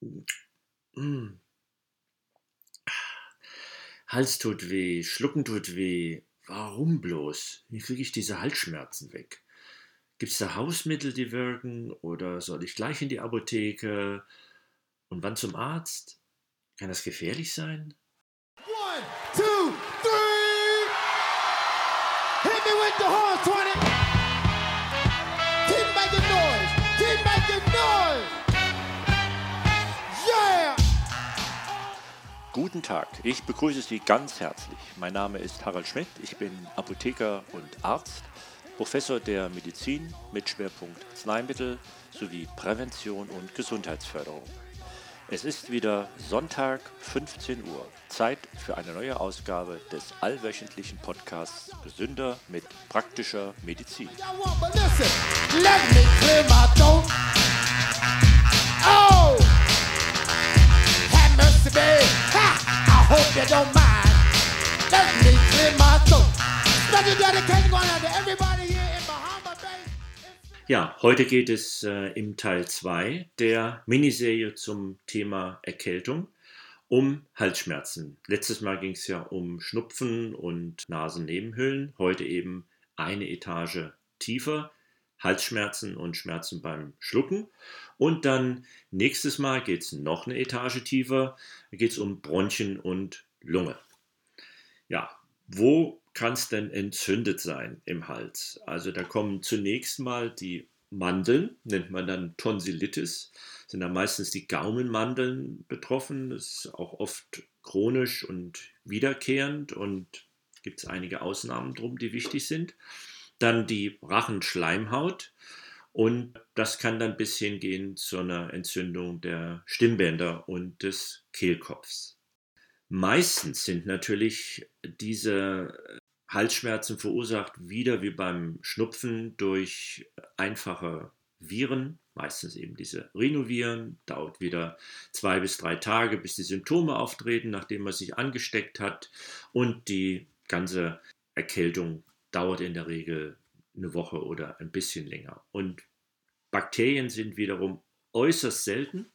Hm. Hals tut weh, Schlucken tut weh. Warum bloß? Wie kriege ich diese Halsschmerzen weg? Gibt es da Hausmittel, die wirken? Oder soll ich gleich in die Apotheke? Und wann zum Arzt? Kann das gefährlich sein? Guten Tag, ich begrüße Sie ganz herzlich. Mein Name ist Harald Schmidt, ich bin Apotheker und Arzt Professor der Medizin mit Schwerpunkt Arzneimittel sowie Prävention und Gesundheitsförderung. Es ist wieder Sonntag, 15 Uhr. Zeit für eine neue Ausgabe des allwöchentlichen Podcasts Gesünder mit praktischer Medizin. I hope you don't mind. Let me clear my throat. Ja, heute geht es äh, im Teil 2 der Miniserie zum Thema Erkältung um Halsschmerzen. Letztes Mal ging es ja um Schnupfen und Nasennebenhöhlen, heute eben eine Etage tiefer, Halsschmerzen und Schmerzen beim Schlucken. Und dann nächstes Mal geht es noch eine Etage tiefer, geht es um Bronchien und Lunge. Ja, wo kann es denn entzündet sein im Hals? Also da kommen zunächst mal die Mandeln, nennt man dann Tonsillitis, sind da meistens die Gaumenmandeln betroffen. Das ist auch oft chronisch und wiederkehrend und gibt es einige Ausnahmen drum, die wichtig sind. Dann die Rachenschleimhaut und das kann dann bis hingehen zu einer Entzündung der Stimmbänder und des Kehlkopfs. Meistens sind natürlich diese Halsschmerzen verursacht wieder wie beim Schnupfen durch einfache Viren, meistens eben diese Rhinoviren, dauert wieder zwei bis drei Tage, bis die Symptome auftreten, nachdem man sich angesteckt hat und die ganze Erkältung dauert in der Regel eine Woche oder ein bisschen länger. Und Bakterien sind wiederum äußerst selten,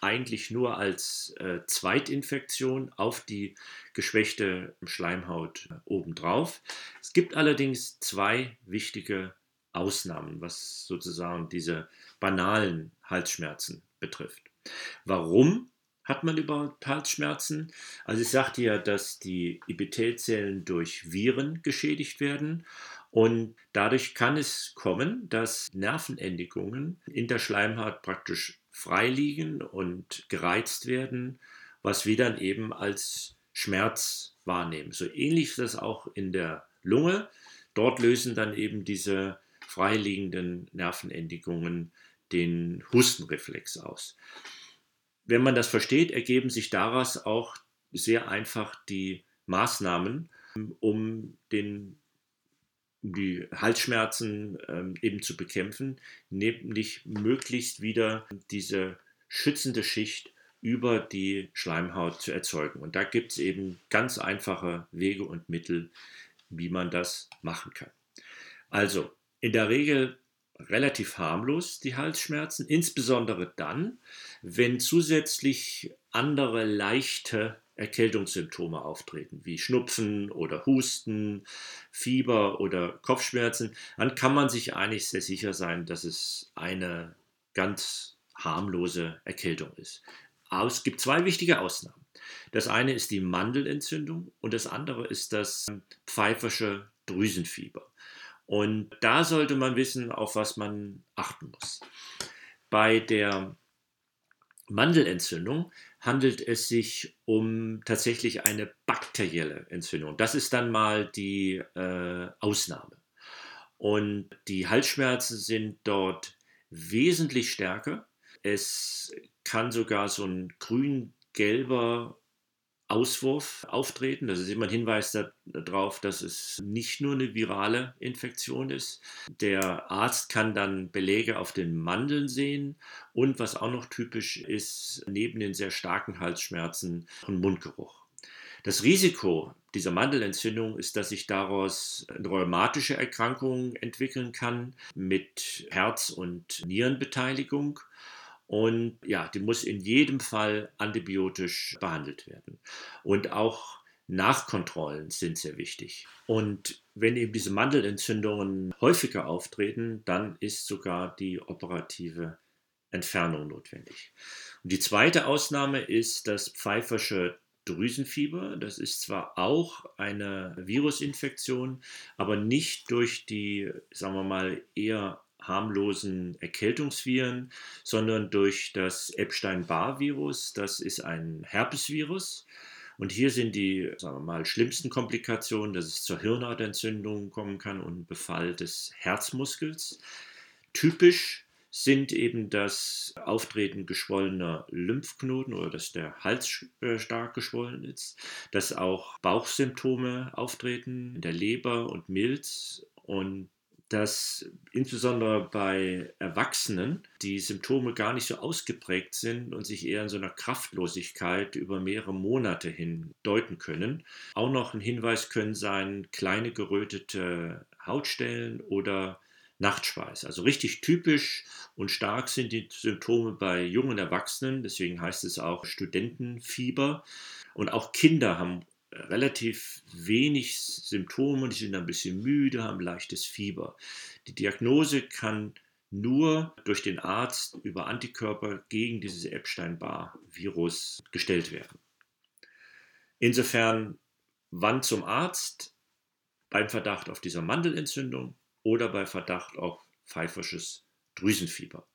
eigentlich nur als äh, Zweitinfektion auf die geschwächte Schleimhaut obendrauf. Es gibt allerdings zwei wichtige Ausnahmen, was sozusagen diese banalen Halsschmerzen betrifft. Warum hat man überhaupt Halsschmerzen? Also ich sagte ja, dass die Epithelzellen durch Viren geschädigt werden und dadurch kann es kommen, dass Nervenendigungen in der Schleimhaut praktisch freiliegen und gereizt werden, was wir dann eben als Schmerz wahrnehmen. So ähnlich ist das auch in der Lunge. Dort lösen dann eben diese freiliegenden Nervenendigungen den Hustenreflex aus. Wenn man das versteht, ergeben sich daraus auch sehr einfach die Maßnahmen, um den die Halsschmerzen ähm, eben zu bekämpfen, nämlich möglichst wieder diese schützende Schicht über die Schleimhaut zu erzeugen. Und da gibt es eben ganz einfache Wege und Mittel, wie man das machen kann. Also in der Regel relativ harmlos die Halsschmerzen, insbesondere dann, wenn zusätzlich andere leichte Erkältungssymptome auftreten, wie Schnupfen oder Husten, Fieber oder Kopfschmerzen, dann kann man sich eigentlich sehr sicher sein, dass es eine ganz harmlose Erkältung ist. Aber es gibt zwei wichtige Ausnahmen. Das eine ist die Mandelentzündung und das andere ist das pfeifersche Drüsenfieber. Und da sollte man wissen, auf was man achten muss. Bei der Mandelentzündung handelt es sich um tatsächlich eine bakterielle Entzündung. Das ist dann mal die äh, Ausnahme. Und die Halsschmerzen sind dort wesentlich stärker. Es kann sogar so ein grün-gelber Auswurf auftreten. Das ist immer ein Hinweis darauf, dass es nicht nur eine virale Infektion ist. Der Arzt kann dann Belege auf den Mandeln sehen und was auch noch typisch ist, neben den sehr starken Halsschmerzen, ein Mundgeruch. Das Risiko dieser Mandelentzündung ist, dass sich daraus eine rheumatische Erkrankung entwickeln kann mit Herz- und Nierenbeteiligung Und ja, die muss in jedem Fall antibiotisch behandelt werden. Und auch Nachkontrollen sind sehr wichtig. Und wenn eben diese Mandelentzündungen häufiger auftreten, dann ist sogar die operative Entfernung notwendig. Und die zweite Ausnahme ist das pfeifersche Drüsenfieber. Das ist zwar auch eine Virusinfektion, aber nicht durch die, sagen wir mal, eher harmlosen Erkältungsviren, sondern durch das Epstein-Barr-Virus. Das ist ein Herpesvirus. Und hier sind die, sagen wir mal, schlimmsten Komplikationen, dass es zur Hirnhautentzündung kommen kann und Befall des Herzmuskels. Typisch sind eben das Auftreten geschwollener Lymphknoten oder dass der Hals äh, stark geschwollen ist, dass auch Bauchsymptome auftreten in der Leber und Milz und dass insbesondere bei Erwachsenen die Symptome gar nicht so ausgeprägt sind und sich eher in so einer Kraftlosigkeit über mehrere Monate hin deuten können. Auch noch ein Hinweis können sein kleine gerötete Hautstellen oder Nachtschweiß. Also richtig typisch und stark sind die Symptome bei jungen Erwachsenen, deswegen heißt es auch Studentenfieber. Und auch Kinder haben relativ wenig Symptome, die sind ein bisschen müde, haben leichtes Fieber. Die Diagnose kann nur durch den Arzt über Antikörper gegen dieses Epstein-Barr-Virus gestellt werden. Insofern, wann zum Arzt? Beim Verdacht auf dieser Mandelentzündung oder bei Verdacht auf pfeifersches Drüsenfieber.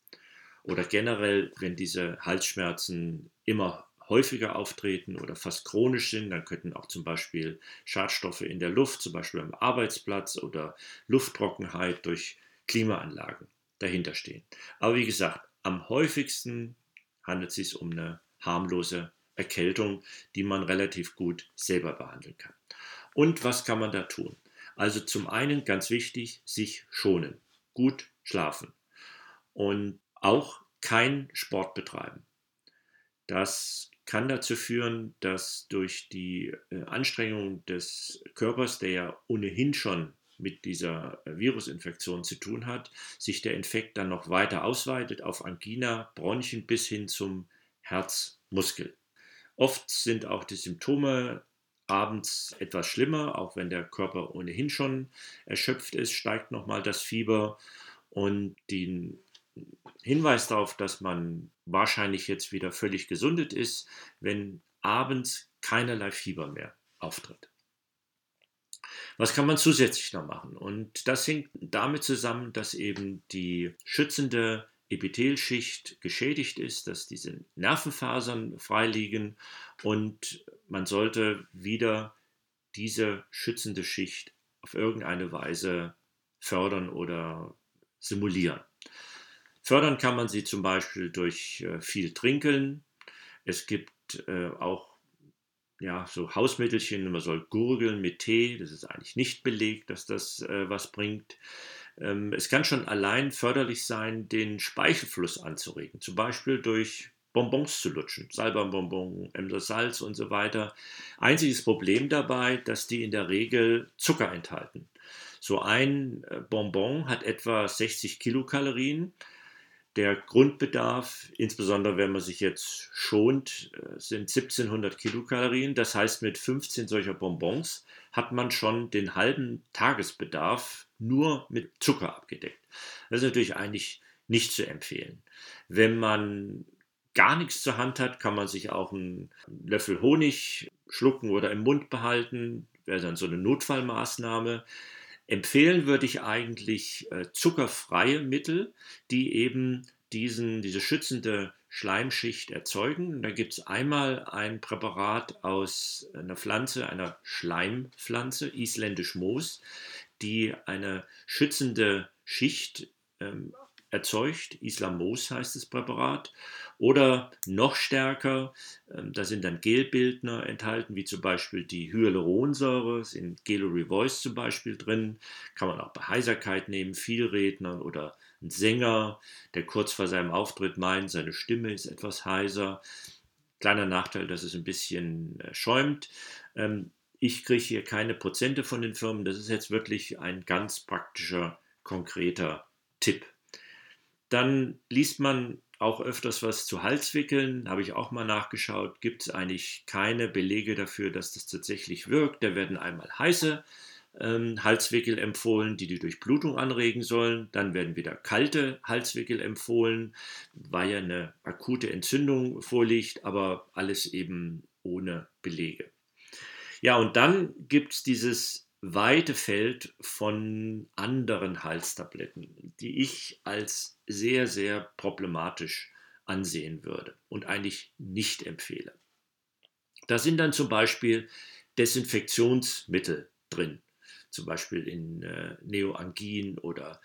Oder generell, wenn diese Halsschmerzen immer häufiger auftreten oder fast chronisch sind, dann könnten auch zum Beispiel Schadstoffe in der Luft, zum Beispiel am Arbeitsplatz oder Lufttrockenheit durch Klimaanlagen dahinter stehen. Aber wie gesagt, am häufigsten handelt es sich um eine harmlose Erkältung, die man relativ gut selber behandeln kann. Und was kann man da tun? Also zum einen ganz wichtig, sich schonen, gut schlafen und auch kein Sport betreiben. Das kann dazu führen, dass durch die äh, Anstrengung des Körpers, der ja ohnehin schon mit dieser äh, Virusinfektion zu tun hat, sich der Infekt dann noch weiter ausweitet auf Angina, Bronchien bis hin zum Herzmuskel. Oft sind auch die Symptome abends etwas schlimmer, auch wenn der Körper ohnehin schon erschöpft ist, steigt nochmal das Fieber und die Hinweis darauf, dass man wahrscheinlich jetzt wieder völlig gesundet ist, wenn abends keinerlei Fieber mehr auftritt. Was kann man zusätzlich noch machen? Und das hängt damit zusammen, dass eben die schützende Epithelschicht geschädigt ist, dass diese Nervenfasern freiliegen und man sollte wieder diese schützende Schicht auf irgendeine Weise fördern oder simulieren. Fördern kann man sie zum Beispiel durch äh, viel Trinkeln. Es gibt äh, auch ja, so Hausmittelchen, man soll gurgeln mit Tee, das ist eigentlich nicht belegt, dass das äh, was bringt. Ähm, es kann schon allein förderlich sein, den Speichelfluss anzuregen, zum Beispiel durch Bonbons zu lutschen, Salberbonbon, Emser Salz und so weiter. Einziges Problem dabei, dass die in der Regel Zucker enthalten. So ein äh, Bonbon hat etwa 60 Kilokalorien. Der Grundbedarf, insbesondere wenn man sich jetzt schont, äh, sind 1700 Kilokalorien. Das heißt, mit 15 solcher Bonbons hat man schon den halben Tagesbedarf nur mit Zucker abgedeckt. Das ist natürlich eigentlich nicht zu empfehlen. Wenn man gar nichts zur Hand hat, kann man sich auch einen Löffel Honig schlucken oder im Mund behalten. Wäre dann so eine Notfallmaßnahme. Empfehlen würde ich eigentlich äh, zuckerfreie Mittel, die eben diesen, diese schützende Schleimschicht erzeugen. Und da gibt es einmal ein Präparat aus einer Pflanze, einer Schleimpflanze, isländisch Moos, die eine schützende Schicht ähm, erzeugt. Islamos heißt das Präparat. Oder noch stärker, ähm, da sind dann Gelbildner enthalten, wie zum Beispiel die Hyaluronsäure, sind Gelo-Revoice zum Beispiel drin. Kann man auch bei Heiserkeit nehmen, Vielredner oder ein Sänger, der kurz vor seinem Auftritt meint, seine Stimme ist etwas heiser. Kleiner Nachteil, dass es ein bisschen äh, schäumt. Ähm, ich kriege hier keine Prozente von den Firmen. Das ist jetzt wirklich ein ganz praktischer, konkreter Tipp. Dann liest man auch öfters was zu Halswickeln, habe ich auch mal nachgeschaut, gibt es eigentlich keine Belege dafür, dass das tatsächlich wirkt. Da werden einmal heiße ähm, Halswickel empfohlen, die die Durchblutung anregen sollen. Dann werden wieder kalte Halswickel empfohlen, weil ja eine akute Entzündung vorliegt, aber alles eben ohne Belege. Ja, und dann gibt es dieses weite Feld von anderen Halstabletten, die ich als sehr, sehr problematisch ansehen würde und eigentlich nicht empfehle. Da sind dann zum Beispiel Desinfektionsmittel drin, zum Beispiel in äh, Neoangin oder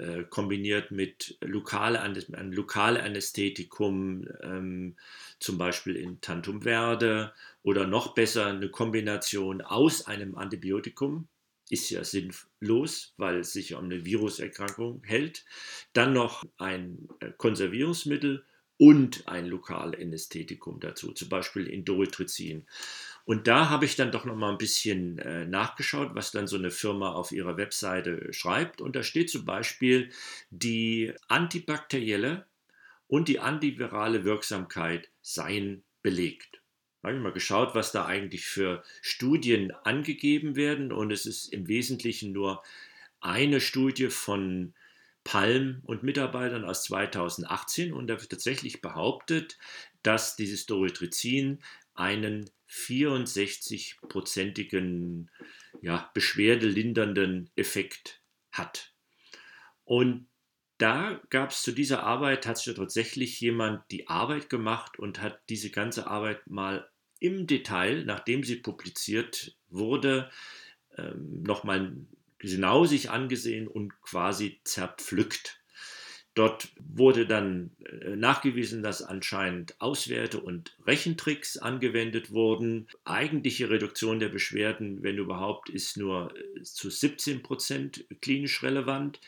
äh, kombiniert mit lokale, ein lokale Anästhetikum, ähm, zum Beispiel in Tantum Verde oder noch besser eine Kombination aus einem Antibiotikum, ist ja sinnlos, weil es sich um eine Viruserkrankung hält, dann noch ein äh, Konservierungsmittel und ein Lokalanästhetikum dazu, zum Beispiel Indoltrizin. Und da habe ich dann doch noch mal ein bisschen äh, nachgeschaut, was dann so eine Firma auf ihrer Webseite schreibt. Und da steht zum Beispiel die antibakterielle und die antivirale Wirksamkeit seien belegt. Da habe ich mal geschaut, was da eigentlich für Studien angegeben werden. Und es ist im Wesentlichen nur eine Studie von Palm und Mitarbeitern aus 2018 und da wird tatsächlich behauptet, dass dieses Doritrizin einen 64-prozentigen ja, beschwerdelindernden Effekt hat. Und da gab es zu dieser Arbeit, hat sich tatsächlich jemand die Arbeit gemacht und hat diese ganze Arbeit mal im Detail, nachdem sie publiziert wurde, ähm, nochmal genau sich angesehen und quasi zerpflückt. Dort wurde dann äh, nachgewiesen, dass anscheinend Auswerte- und Rechentricks angewendet wurden. Eigentliche Reduktion der Beschwerden, wenn überhaupt, ist nur äh, zu 17 Prozent klinisch relevant.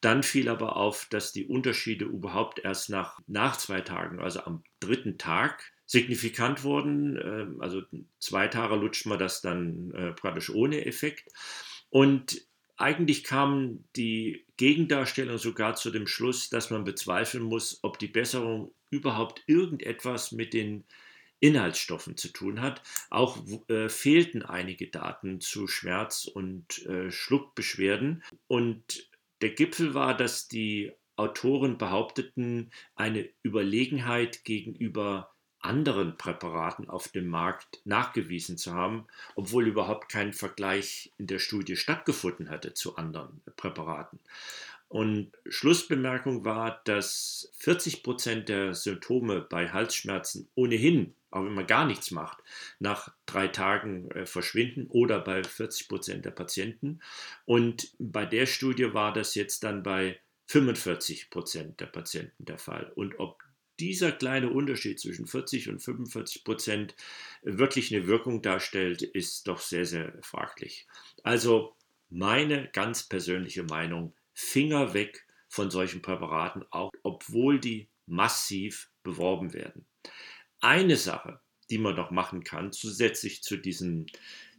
Dann fiel aber auf, dass die Unterschiede überhaupt erst nach, nach zwei Tagen, also am dritten Tag, signifikant wurden. Ähm, also zwei Tage lutscht man das dann äh, praktisch ohne Effekt. Und eigentlich kam die Gegendarstellung sogar zu dem Schluss, dass man bezweifeln muss, ob die Besserung überhaupt irgendetwas mit den Inhaltsstoffen zu tun hat. Auch äh, fehlten einige Daten zu Schmerz- und äh, Schluckbeschwerden. Und der Gipfel war, dass die Autoren behaupteten, eine Überlegenheit gegenüber anderen Präparaten auf dem Markt nachgewiesen zu haben, obwohl überhaupt kein Vergleich in der Studie stattgefunden hatte zu anderen Präparaten. Und Schlussbemerkung war, dass 40 Prozent der Symptome bei Halsschmerzen ohnehin, auch wenn man gar nichts macht, nach drei Tagen äh, verschwinden oder bei 40 Prozent der Patienten. Und bei der Studie war das jetzt dann bei 45 Prozent der Patienten der Fall. Und ob dieser kleine Unterschied zwischen 40 und 45 Prozent wirklich eine Wirkung darstellt, ist doch sehr, sehr fraglich. Also meine ganz persönliche Meinung, Finger weg von solchen Präparaten, auch obwohl die massiv beworben werden. Eine Sache, die man noch machen kann, zusätzlich zu diesen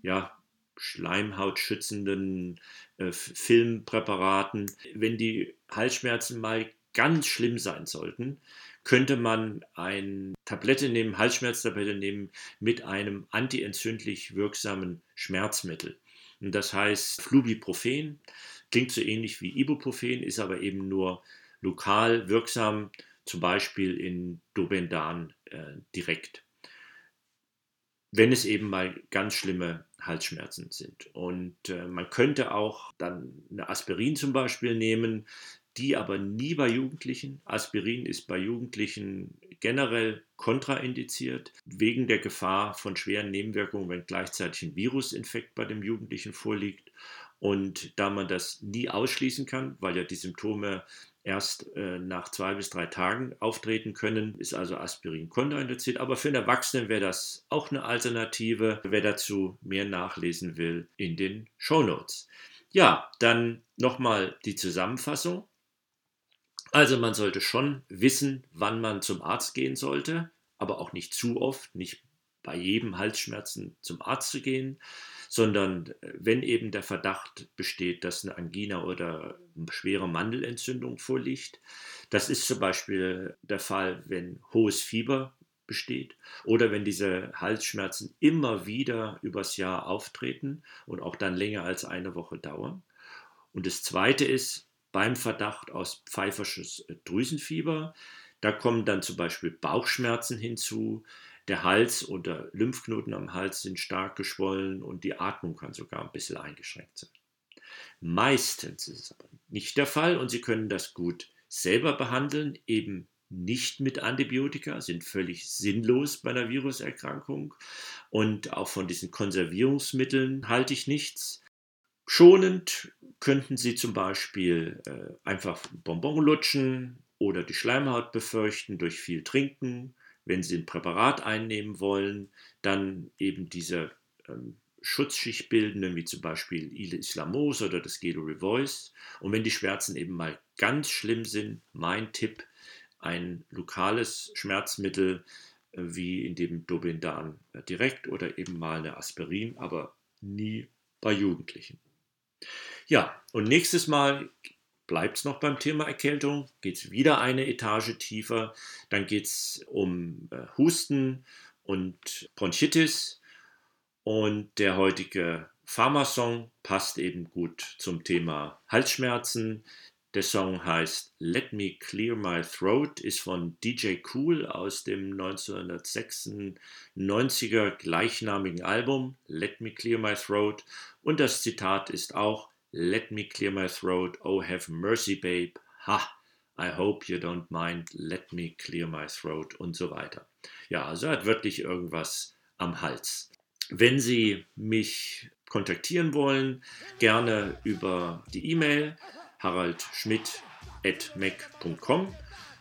ja, schleimhautschützenden äh, Filmpräparaten, wenn die Halsschmerzen mal ganz schlimm sein sollten, könnte man eine Tablette nehmen, Halsschmerztablette nehmen mit einem antientzündlich wirksamen Schmerzmittel. Und das heißt Flubiprofen, klingt so ähnlich wie Ibuprofen, ist aber eben nur lokal wirksam, zum Beispiel in Dobendan äh, direkt. Wenn es eben mal ganz schlimme Halsschmerzen sind. Und äh, man könnte auch dann eine Aspirin zum Beispiel nehmen, die aber nie bei Jugendlichen. Aspirin ist bei Jugendlichen generell kontraindiziert, wegen der Gefahr von schweren Nebenwirkungen, wenn gleichzeitig ein Virusinfekt bei dem Jugendlichen vorliegt. Und da man das nie ausschließen kann, weil ja die Symptome erst äh, nach zwei bis drei Tagen auftreten können, ist also Aspirin kontraindiziert. Aber für einen Erwachsenen wäre das auch eine Alternative. Wer dazu mehr nachlesen will, in den Show Notes. Ja, dann nochmal die Zusammenfassung. Also man sollte schon wissen, wann man zum Arzt gehen sollte, aber auch nicht zu oft, nicht bei jedem Halsschmerzen zum Arzt zu gehen, sondern äh, wenn eben der Verdacht besteht, dass eine Angina oder eine schwere Mandelentzündung vorliegt. Das ist zum Beispiel der Fall, wenn hohes Fieber besteht oder wenn diese Halsschmerzen immer wieder übers Jahr auftreten und auch dann länger als eine Woche dauern. Und das Zweite ist beim Verdacht aus pfeifersches Drüsenfieber. Da kommen dann zum Beispiel Bauchschmerzen hinzu, der Hals oder Lymphknoten am Hals sind stark geschwollen und die Atmung kann sogar ein bisschen eingeschränkt sein. Meistens ist es aber nicht der Fall und Sie können das gut selber behandeln, eben nicht mit Antibiotika, sind völlig sinnlos bei einer Viruserkrankung. Und auch von diesen Konservierungsmitteln halte ich nichts. Schonend könnten Sie zum Beispiel äh, einfach Bonbon lutschen oder die Schleimhaut befürchten durch viel Trinken. Wenn Sie ein Präparat einnehmen wollen, dann eben diese ähm, Schutzschicht bildenden, wie zum Beispiel Islamos oder das Gelo Revoice. Und wenn die Schmerzen eben mal ganz schlimm sind, mein Tipp, ein lokales Schmerzmittel äh, wie in dem Dobindan äh, direkt oder eben mal eine Aspirin, aber nie bei Jugendlichen. Ja, und nächstes Mal bleibt es noch beim Thema Erkältung, geht es wieder eine Etage tiefer, dann geht es um äh, Husten und Bronchitis. Und der heutige Pharmasong passt eben gut zum Thema Halsschmerzen. Der Song heißt Let Me Clear My Throat, ist von DJ Cool aus dem 1996er gleichnamigen Album Let Me Clear My Throat. Und das Zitat ist auch Let me clear my throat, oh have mercy, babe. Ha, I hope you don't mind, let me clear my throat und so weiter. Ja, also er hat wirklich irgendwas am Hals. Wenn Sie mich kontaktieren wollen, gerne über die E-Mail haraldschmidt.mac.com.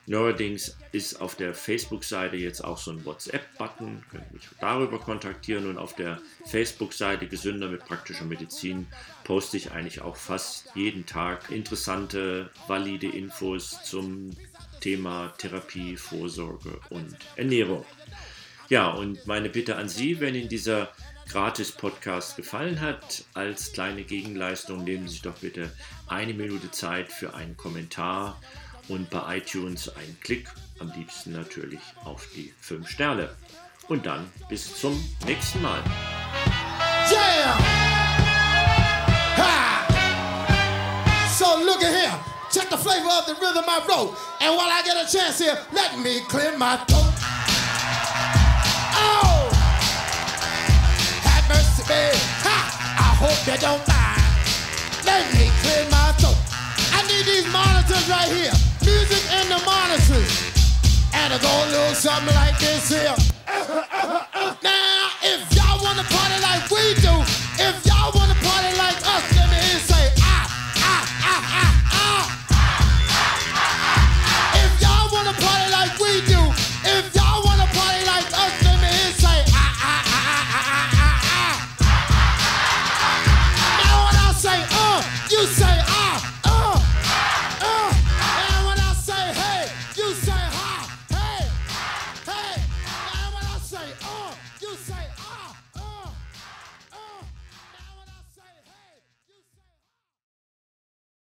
Neuerdings ist auf der Facebook-Seite jetzt auch so ein WhatsApp-Button, könnt mich darüber kontaktieren und auf der Facebook-Seite Gesünder mit praktischer Medizin poste ich eigentlich auch fast jeden Tag interessante, valide Infos zum Thema Therapie, Vorsorge und Ernährung. Ja, und meine Bitte an Sie, wenn Ihnen dieser Gratis-Podcast gefallen hat, als kleine Gegenleistung nehmen Sie sich doch bitte eine Minute Zeit für einen Kommentar und bei iTunes einen Klick, am liebsten natürlich auf die 5 Sterne. Und dann bis zum nächsten Mal. Yeah! Check the flavor of the rhythm I wrote. And while I get a chance here, let me clear my throat. they don't mind. Let me clear my throat. I need these monitors right here. Music in the monitors. And it's all a little something like this here. now,